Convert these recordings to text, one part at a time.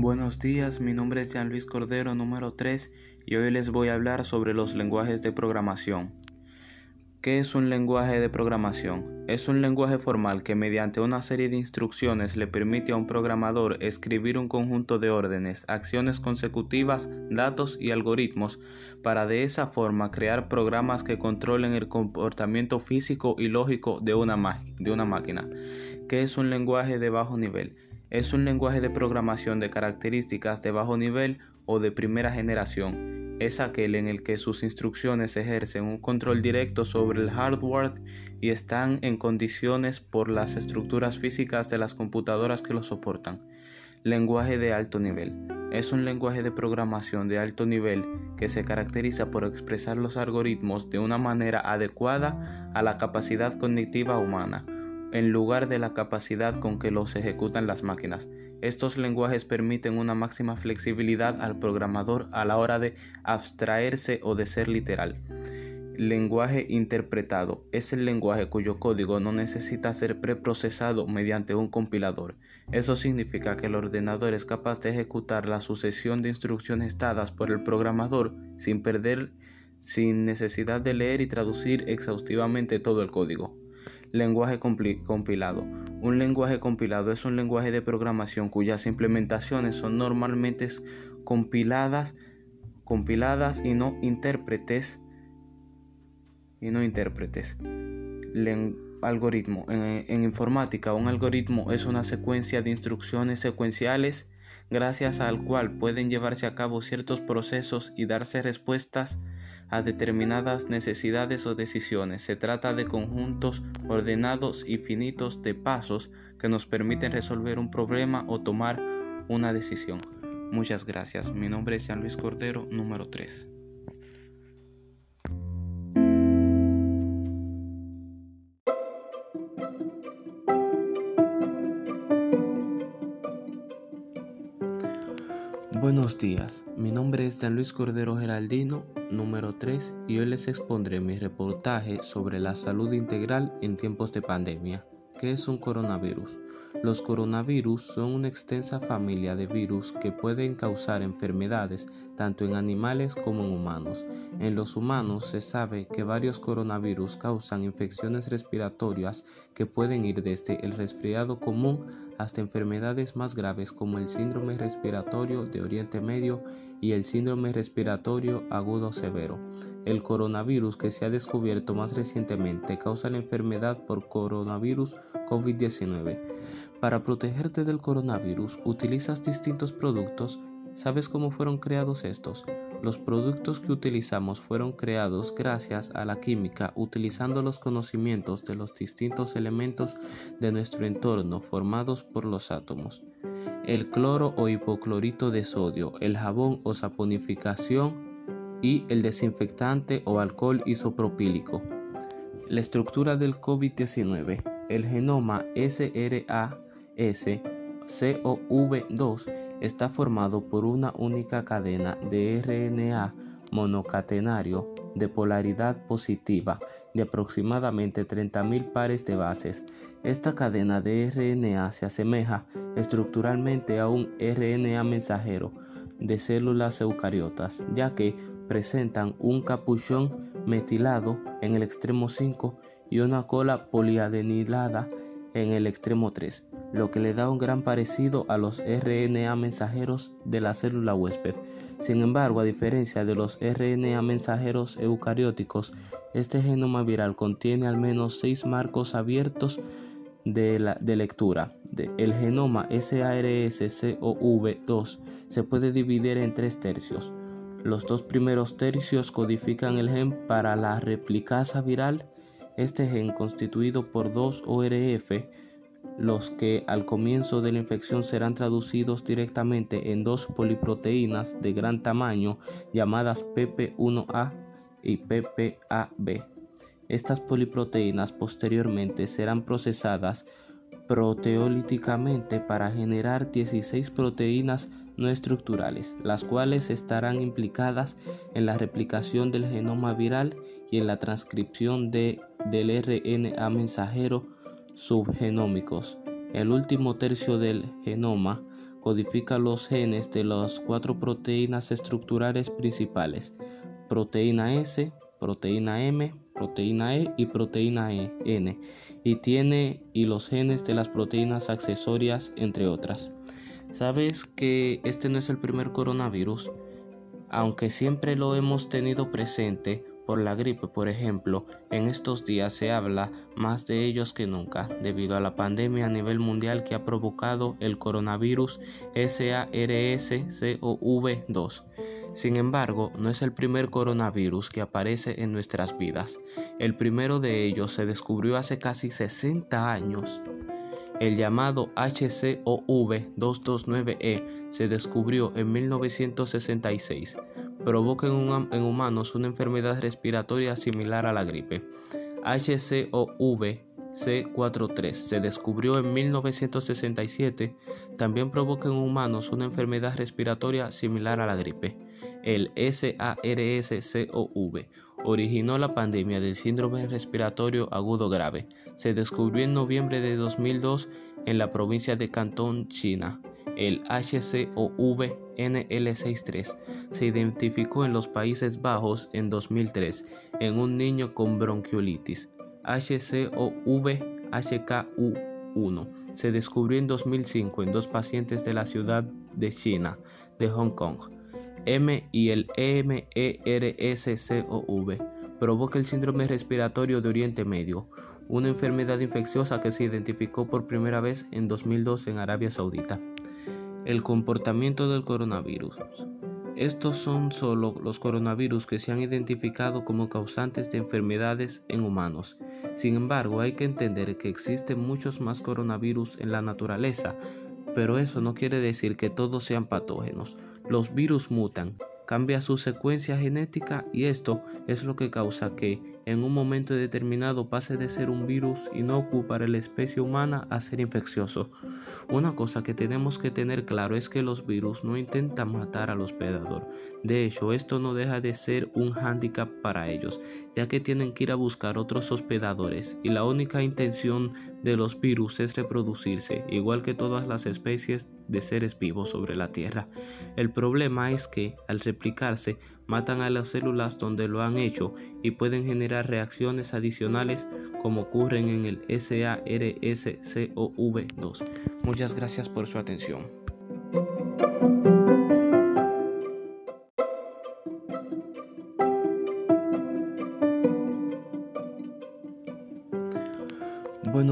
Buenos días, mi nombre es Jean Luis Cordero número 3 y hoy les voy a hablar sobre los lenguajes de programación. ¿Qué es un lenguaje de programación? Es un lenguaje formal que mediante una serie de instrucciones le permite a un programador escribir un conjunto de órdenes, acciones consecutivas, datos y algoritmos para de esa forma crear programas que controlen el comportamiento físico y lógico de una, de una máquina. ¿Qué es un lenguaje de bajo nivel? Es un lenguaje de programación de características de bajo nivel o de primera generación. Es aquel en el que sus instrucciones ejercen un control directo sobre el hardware y están en condiciones por las estructuras físicas de las computadoras que lo soportan. Lenguaje de alto nivel. Es un lenguaje de programación de alto nivel que se caracteriza por expresar los algoritmos de una manera adecuada a la capacidad cognitiva humana en lugar de la capacidad con que los ejecutan las máquinas. Estos lenguajes permiten una máxima flexibilidad al programador a la hora de abstraerse o de ser literal. Lenguaje interpretado es el lenguaje cuyo código no necesita ser preprocesado mediante un compilador. Eso significa que el ordenador es capaz de ejecutar la sucesión de instrucciones dadas por el programador sin perder sin necesidad de leer y traducir exhaustivamente todo el código. Lenguaje compilado. Un lenguaje compilado es un lenguaje de programación cuyas implementaciones son normalmente compiladas, compiladas y no intérpretes y no algoritmo. en informática, un algoritmo es una secuencia de instrucciones secuenciales gracias al cual pueden llevarse a cabo ciertos procesos y darse respuestas a determinadas necesidades o decisiones. Se trata de conjuntos ordenados y finitos de pasos que nos permiten resolver un problema o tomar una decisión. Muchas gracias. Mi nombre es Jean Luis Cordero, número 3. Buenos días, mi nombre es Jean Luis Cordero Geraldino número 3 y hoy les expondré mi reportaje sobre la salud integral en tiempos de pandemia. ¿Qué es un coronavirus? Los coronavirus son una extensa familia de virus que pueden causar enfermedades tanto en animales como en humanos. En los humanos se sabe que varios coronavirus causan infecciones respiratorias que pueden ir desde el resfriado común hasta enfermedades más graves como el síndrome respiratorio de Oriente Medio y el síndrome respiratorio agudo severo. El coronavirus que se ha descubierto más recientemente causa la enfermedad por coronavirus COVID-19. Para protegerte del coronavirus utilizas distintos productos. ¿Sabes cómo fueron creados estos? Los productos que utilizamos fueron creados gracias a la química utilizando los conocimientos de los distintos elementos de nuestro entorno formados por los átomos. El cloro o hipoclorito de sodio, el jabón o saponificación y el desinfectante o alcohol isopropílico. La estructura del COVID-19. El genoma SRAS-CoV2 está formado por una única cadena de RNA monocatenario de polaridad positiva de aproximadamente 30.000 pares de bases. Esta cadena de RNA se asemeja estructuralmente a un RNA mensajero de células eucariotas, ya que presentan un capuchón metilado en el extremo 5 y una cola poliadenilada en el extremo 3, lo que le da un gran parecido a los RNA mensajeros de la célula huésped. Sin embargo, a diferencia de los RNA mensajeros eucarióticos, este genoma viral contiene al menos seis marcos abiertos de, de lectura. el genoma SARS-CoV2 se puede dividir en tres tercios. Los dos primeros tercios codifican el gen para la replicasa viral este gen constituido por dos ORF, los que al comienzo de la infección serán traducidos directamente en dos poliproteínas de gran tamaño llamadas PP1A y PPAB. Estas poliproteínas posteriormente serán procesadas proteolíticamente para generar 16 proteínas no estructurales, las cuales estarán implicadas en la replicación del genoma viral y en la transcripción de del RNA mensajero subgenómicos. El último tercio del genoma codifica los genes de las cuatro proteínas estructurales principales, proteína S, proteína M, proteína E y proteína e, N, y tiene y los genes de las proteínas accesorias, entre otras. ¿Sabes que este no es el primer coronavirus? Aunque siempre lo hemos tenido presente, por la gripe, por ejemplo, en estos días se habla más de ellos que nunca, debido a la pandemia a nivel mundial que ha provocado el coronavirus SARS-CoV-2. Sin embargo, no es el primer coronavirus que aparece en nuestras vidas. El primero de ellos se descubrió hace casi 60 años. El llamado HCOV229E se descubrió en 1966 provoca en, humanos una enfermedad respiratoria similar a la gripe. HCOV C43 se descubrió en 1967, también provoca en humanos una enfermedad respiratoria similar a la gripe. El SARS-CoV originó la pandemia del síndrome respiratorio agudo grave. Se descubrió en noviembre de 2002 en la provincia de Cantón, China. El HCOV-NL63 se identificó en los Países Bajos en 2003 en un niño con bronquiolitis. HCOV-HKU1 se descubrió en 2005 en dos pacientes de la ciudad de China, de Hong Kong. M y el MERSCOV provoca el síndrome respiratorio de Oriente Medio, una enfermedad infecciosa que se identificó por primera vez en 2002 en Arabia Saudita. El comportamiento del coronavirus. Estos son solo los coronavirus que se han identificado como causantes de enfermedades en humanos. Sin embargo, hay que entender que existen muchos más coronavirus en la naturaleza, pero eso no quiere decir que todos sean patógenos. Los virus mutan, cambia su secuencia genética y esto es lo que causa que en un momento determinado pase de ser un virus inocuo para la especie humana a ser infeccioso. Una cosa que tenemos que tener claro es que los virus no intentan matar al hospedador. De hecho, esto no deja de ser un hándicap para ellos, ya que tienen que ir a buscar otros hospedadores y la única intención de los virus es reproducirse, igual que todas las especies de seres vivos sobre la Tierra. El problema es que, al replicarse, matan a las células donde lo han hecho y pueden generar reacciones adicionales como ocurren en el SARS-CoV-2. Muchas gracias por su atención.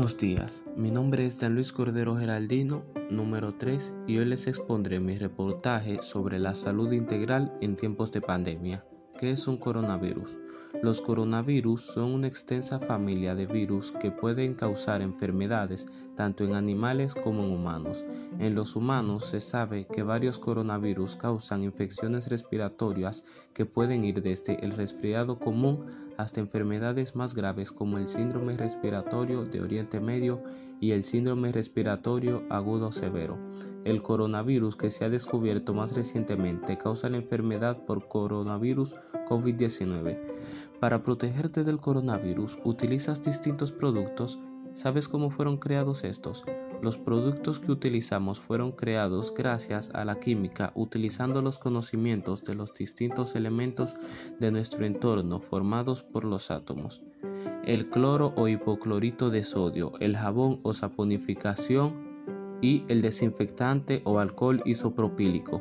Buenos días, mi nombre es Dan Luis Cordero Geraldino, número 3, y hoy les expondré mi reportaje sobre la salud integral en tiempos de pandemia. ¿Qué es un coronavirus? Los coronavirus son una extensa familia de virus que pueden causar enfermedades tanto en animales como en humanos. En los humanos se sabe que varios coronavirus causan infecciones respiratorias que pueden ir desde el resfriado común hasta enfermedades más graves como el síndrome respiratorio de Oriente Medio y el síndrome respiratorio agudo severo. El coronavirus que se ha descubierto más recientemente causa la enfermedad por coronavirus COVID-19. Para protegerte del coronavirus utilizas distintos productos. ¿Sabes cómo fueron creados estos? Los productos que utilizamos fueron creados gracias a la química utilizando los conocimientos de los distintos elementos de nuestro entorno formados por los átomos el cloro o hipoclorito de sodio, el jabón o saponificación y el desinfectante o alcohol isopropílico.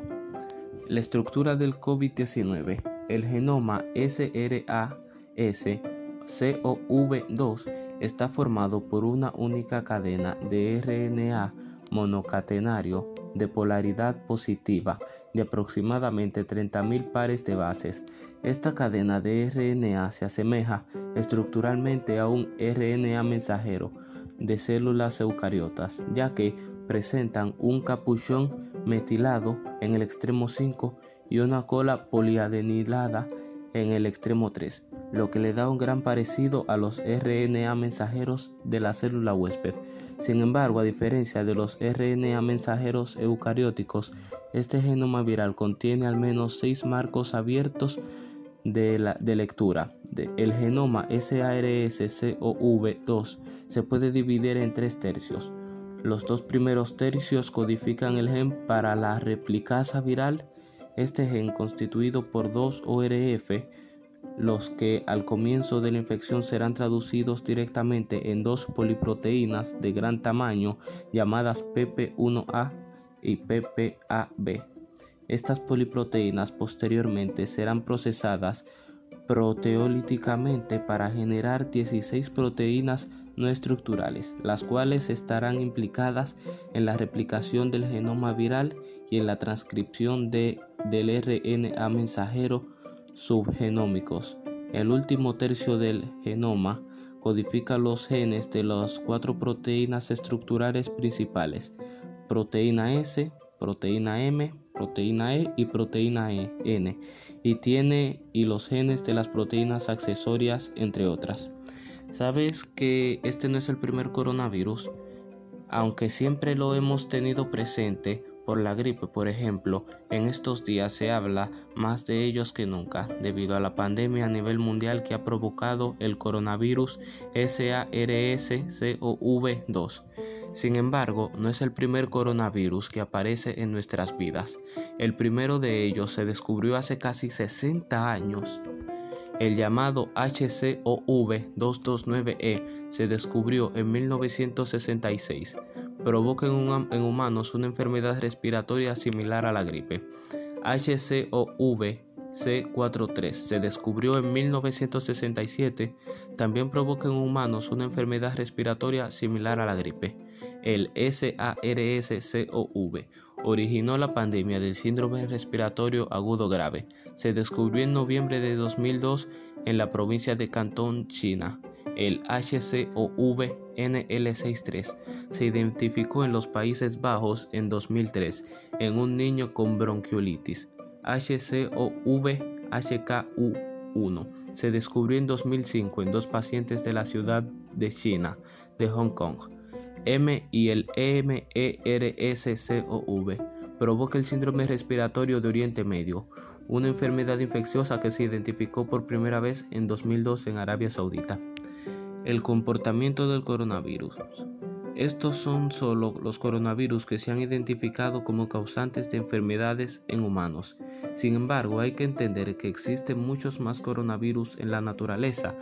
La estructura del COVID-19, el genoma SRAS-CoV2 está formado por una única cadena de RNA monocatenario de polaridad positiva de aproximadamente 30.000 pares de bases. Esta cadena de RNA se asemeja estructuralmente a un RNA mensajero de células eucariotas, ya que presentan un capuchón metilado en el extremo 5 y una cola poliadenilada en el extremo 3, lo que le da un gran parecido a los RNA mensajeros de la célula huésped. Sin embargo, a diferencia de los RNA mensajeros eucarióticos, este genoma viral contiene al menos seis marcos abiertos de, lectura. el genoma SARS-CoV-2 se puede dividir en tres tercios. Los dos primeros tercios codifican el gen para la replicasa viral. Este gen constituido por dos ORF, los que al comienzo de la infección serán traducidos directamente en dos poliproteínas de gran tamaño llamadas PP1A y PPAB. Estas poliproteínas posteriormente serán procesadas proteolíticamente para generar 16 proteínas no estructurales, las cuales estarán implicadas en la replicación del genoma viral y en la transcripción de, del RNA mensajero subgenómicos. El último tercio del genoma codifica los genes de las cuatro proteínas estructurales principales, proteína S, proteína M, proteína E y proteína e, N, y tiene y los genes de las proteínas accesorias, entre otras. ¿Sabes que este no es el primer coronavirus? Aunque siempre lo hemos tenido presente por la gripe, por ejemplo, en estos días se habla más de ellos que nunca, debido a la pandemia a nivel mundial que ha provocado el coronavirus SARS-CoV-2 sin embargo, no es el primer coronavirus que aparece en nuestras vidas. El primero de ellos se descubrió hace casi 60 años. El llamado HCOV229E se descubrió en 1966. Provoca en, humanos una enfermedad respiratoria similar a la gripe. HCOV C43 se descubrió en 1967, también provoca en humanos una enfermedad respiratoria similar a la gripe el SARS-CoV originó la pandemia del síndrome respiratorio agudo grave. Se descubrió en noviembre de 2002 en la provincia de Cantón, China. El HCOV-NL63 se identificó en los Países Bajos en 2003 en un niño con bronquiolitis. HCOV-HKU1 se descubrió en 2005 en dos pacientes de la ciudad de China, de Hong Kong. M y el MERSCOV provoca el síndrome respiratorio de Oriente Medio, una enfermedad infecciosa que se identificó por primera vez en 2002 en Arabia Saudita. El comportamiento del coronavirus. Estos son solo los coronavirus que se han identificado como causantes de enfermedades en humanos. Sin embargo, hay que entender que existen muchos más coronavirus en la naturaleza,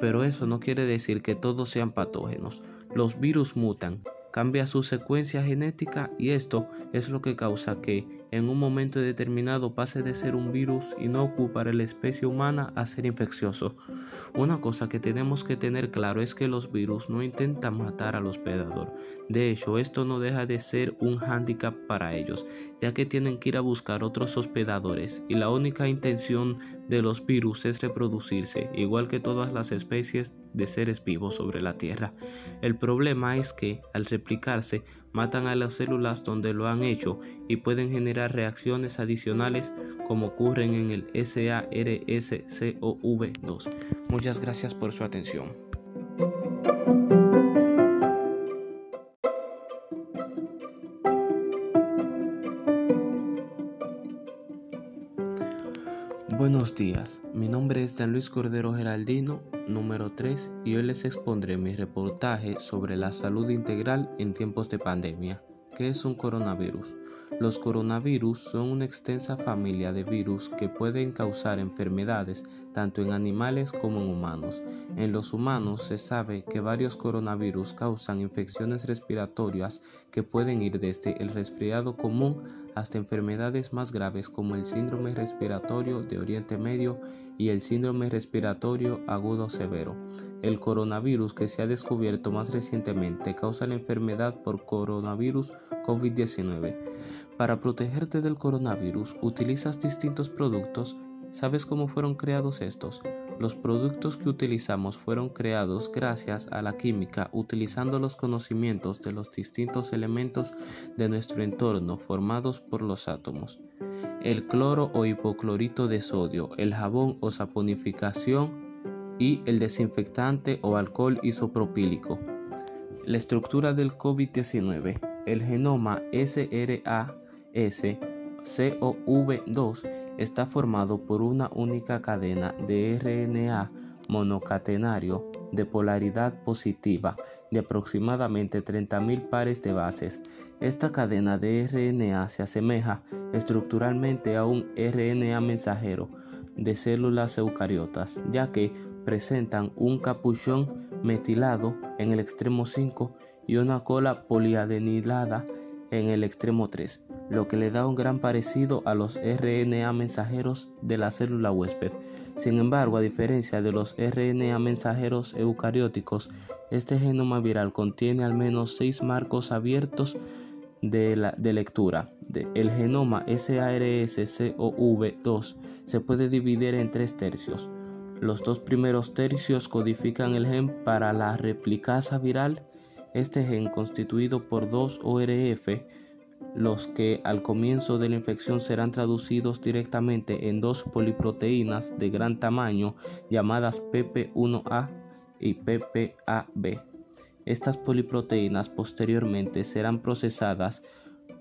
pero eso no quiere decir que todos sean patógenos. Los virus mutan, cambia su secuencia genética y esto es lo que causa que en un momento determinado pase de ser un virus inocuo para la especie humana a ser infeccioso. Una cosa que tenemos que tener claro es que los virus no intentan matar al hospedador. De hecho, esto no deja de ser un hándicap para ellos, ya que tienen que ir a buscar otros hospedadores y la única intención de los virus es reproducirse, igual que todas las especies de seres vivos sobre la Tierra. El problema es que, al replicarse, matan a las células donde lo han hecho y pueden generar reacciones adicionales como ocurren en el SARS-CoV-2. Muchas gracias por su atención. Dan Luis Cordero Geraldino, número 3, y hoy les expondré mi reportaje sobre la salud integral en tiempos de pandemia. ¿Qué es un coronavirus? Los coronavirus son una extensa familia de virus que pueden causar enfermedades tanto en animales como en humanos. En los humanos se sabe que varios coronavirus causan infecciones respiratorias que pueden ir desde el resfriado común hasta enfermedades más graves como el síndrome respiratorio de Oriente Medio y el síndrome respiratorio agudo severo. El coronavirus que se ha descubierto más recientemente causa la enfermedad por coronavirus COVID-19. Para protegerte del coronavirus utilizas distintos productos. ¿Sabes cómo fueron creados estos? Los productos que utilizamos fueron creados gracias a la química utilizando los conocimientos de los distintos elementos de nuestro entorno formados por los átomos. El cloro o hipoclorito de sodio, el jabón o saponificación y el desinfectante o alcohol isopropílico. La estructura del COVID-19. El genoma SRAS-CoV2 está formado por una única cadena de RNA monocatenario de polaridad positiva de aproximadamente 30.000 pares de bases. Esta cadena de RNA se asemeja estructuralmente a un RNA mensajero de células eucariotas, ya que presentan un capuchón metilado en el extremo 5 y una cola poliadenilada en el extremo 3, lo que le da un gran parecido a los RNA mensajeros de la célula huésped. Sin embargo, a diferencia de los RNA mensajeros eucarióticos, este genoma viral contiene al menos seis marcos abiertos de, lectura. el genoma SARS-CoV2 se puede dividir en tres tercios. Los dos primeros tercios codifican el gen para la replicasa viral este gen constituido por dos ORF, los que al comienzo de la infección serán traducidos directamente en dos poliproteínas de gran tamaño llamadas PP1A y PPAB. Estas poliproteínas posteriormente serán procesadas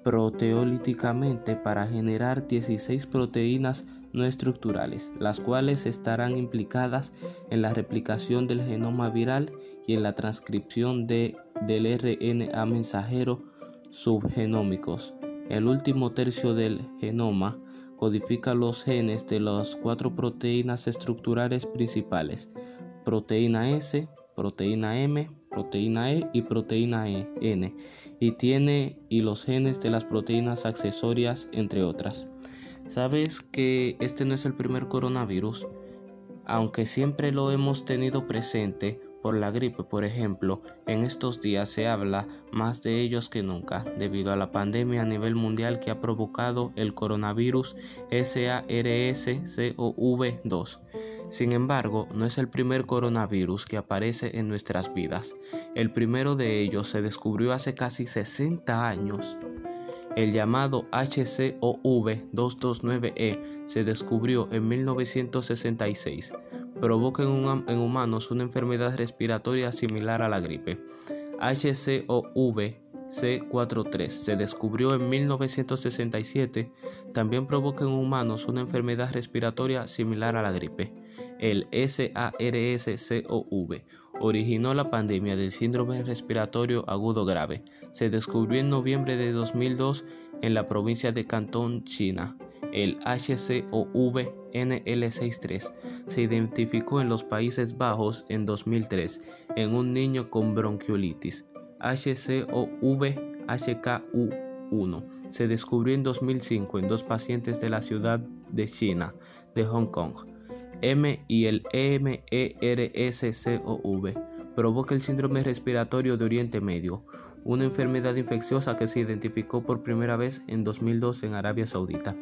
proteolíticamente para generar 16 proteínas no estructurales, las cuales estarán implicadas en la replicación del genoma viral y en la transcripción de, del RNA mensajero subgenómicos. El último tercio del genoma codifica los genes de las cuatro proteínas estructurales principales, proteína S, proteína M, proteína E y proteína e, N, y tiene y los genes de las proteínas accesorias, entre otras. ¿Sabes que este no es el primer coronavirus? Aunque siempre lo hemos tenido presente, por la gripe, por ejemplo, en estos días se habla más de ellos que nunca, debido a la pandemia a nivel mundial que ha provocado el coronavirus SARS-CoV-2. Sin embargo, no es el primer coronavirus que aparece en nuestras vidas. El primero de ellos se descubrió hace casi 60 años. El llamado HCOV229E se descubrió en 1966 provoca en, humanos una enfermedad respiratoria similar a la gripe. HCOV C43 se descubrió en 1967, también provoca en humanos una enfermedad respiratoria similar a la gripe. El SARS-CoV originó la pandemia del síndrome respiratorio agudo grave. Se descubrió en noviembre de 2002 en la provincia de Cantón, China. El HCOV-NL63 se identificó en los Países Bajos en 2003 en un niño con bronquiolitis. HCOV-HKU1 se descubrió en 2005 en dos pacientes de la ciudad de China, de Hong Kong. M y el MERSCOV provoca el síndrome respiratorio de Oriente Medio, una enfermedad infecciosa que se identificó por primera vez en 2002 en Arabia Saudita.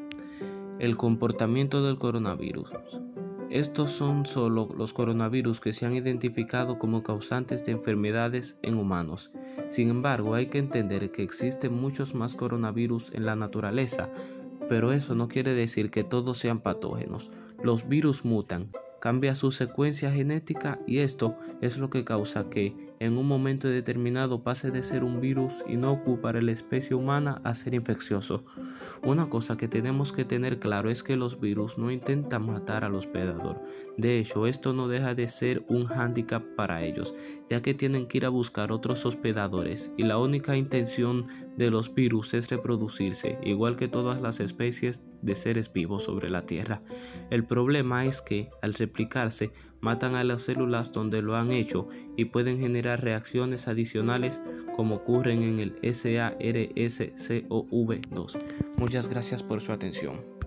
El comportamiento del coronavirus. Estos son solo los coronavirus que se han identificado como causantes de enfermedades en humanos. Sin embargo, hay que entender que existen muchos más coronavirus en la naturaleza, pero eso no quiere decir que todos sean patógenos. Los virus mutan, cambia su secuencia genética y esto es lo que causa que en un momento determinado pase de ser un virus inocuo para la especie humana a ser infeccioso. Una cosa que tenemos que tener claro es que los virus no intentan matar al hospedador. De hecho, esto no deja de ser un hándicap para ellos, ya que tienen que ir a buscar otros hospedadores y la única intención de los virus es reproducirse, igual que todas las especies de seres vivos sobre la Tierra. El problema es que, al replicarse, matan a las células donde lo han hecho y pueden generar reacciones adicionales como ocurren en el SARS-CoV-2. Muchas gracias por su atención.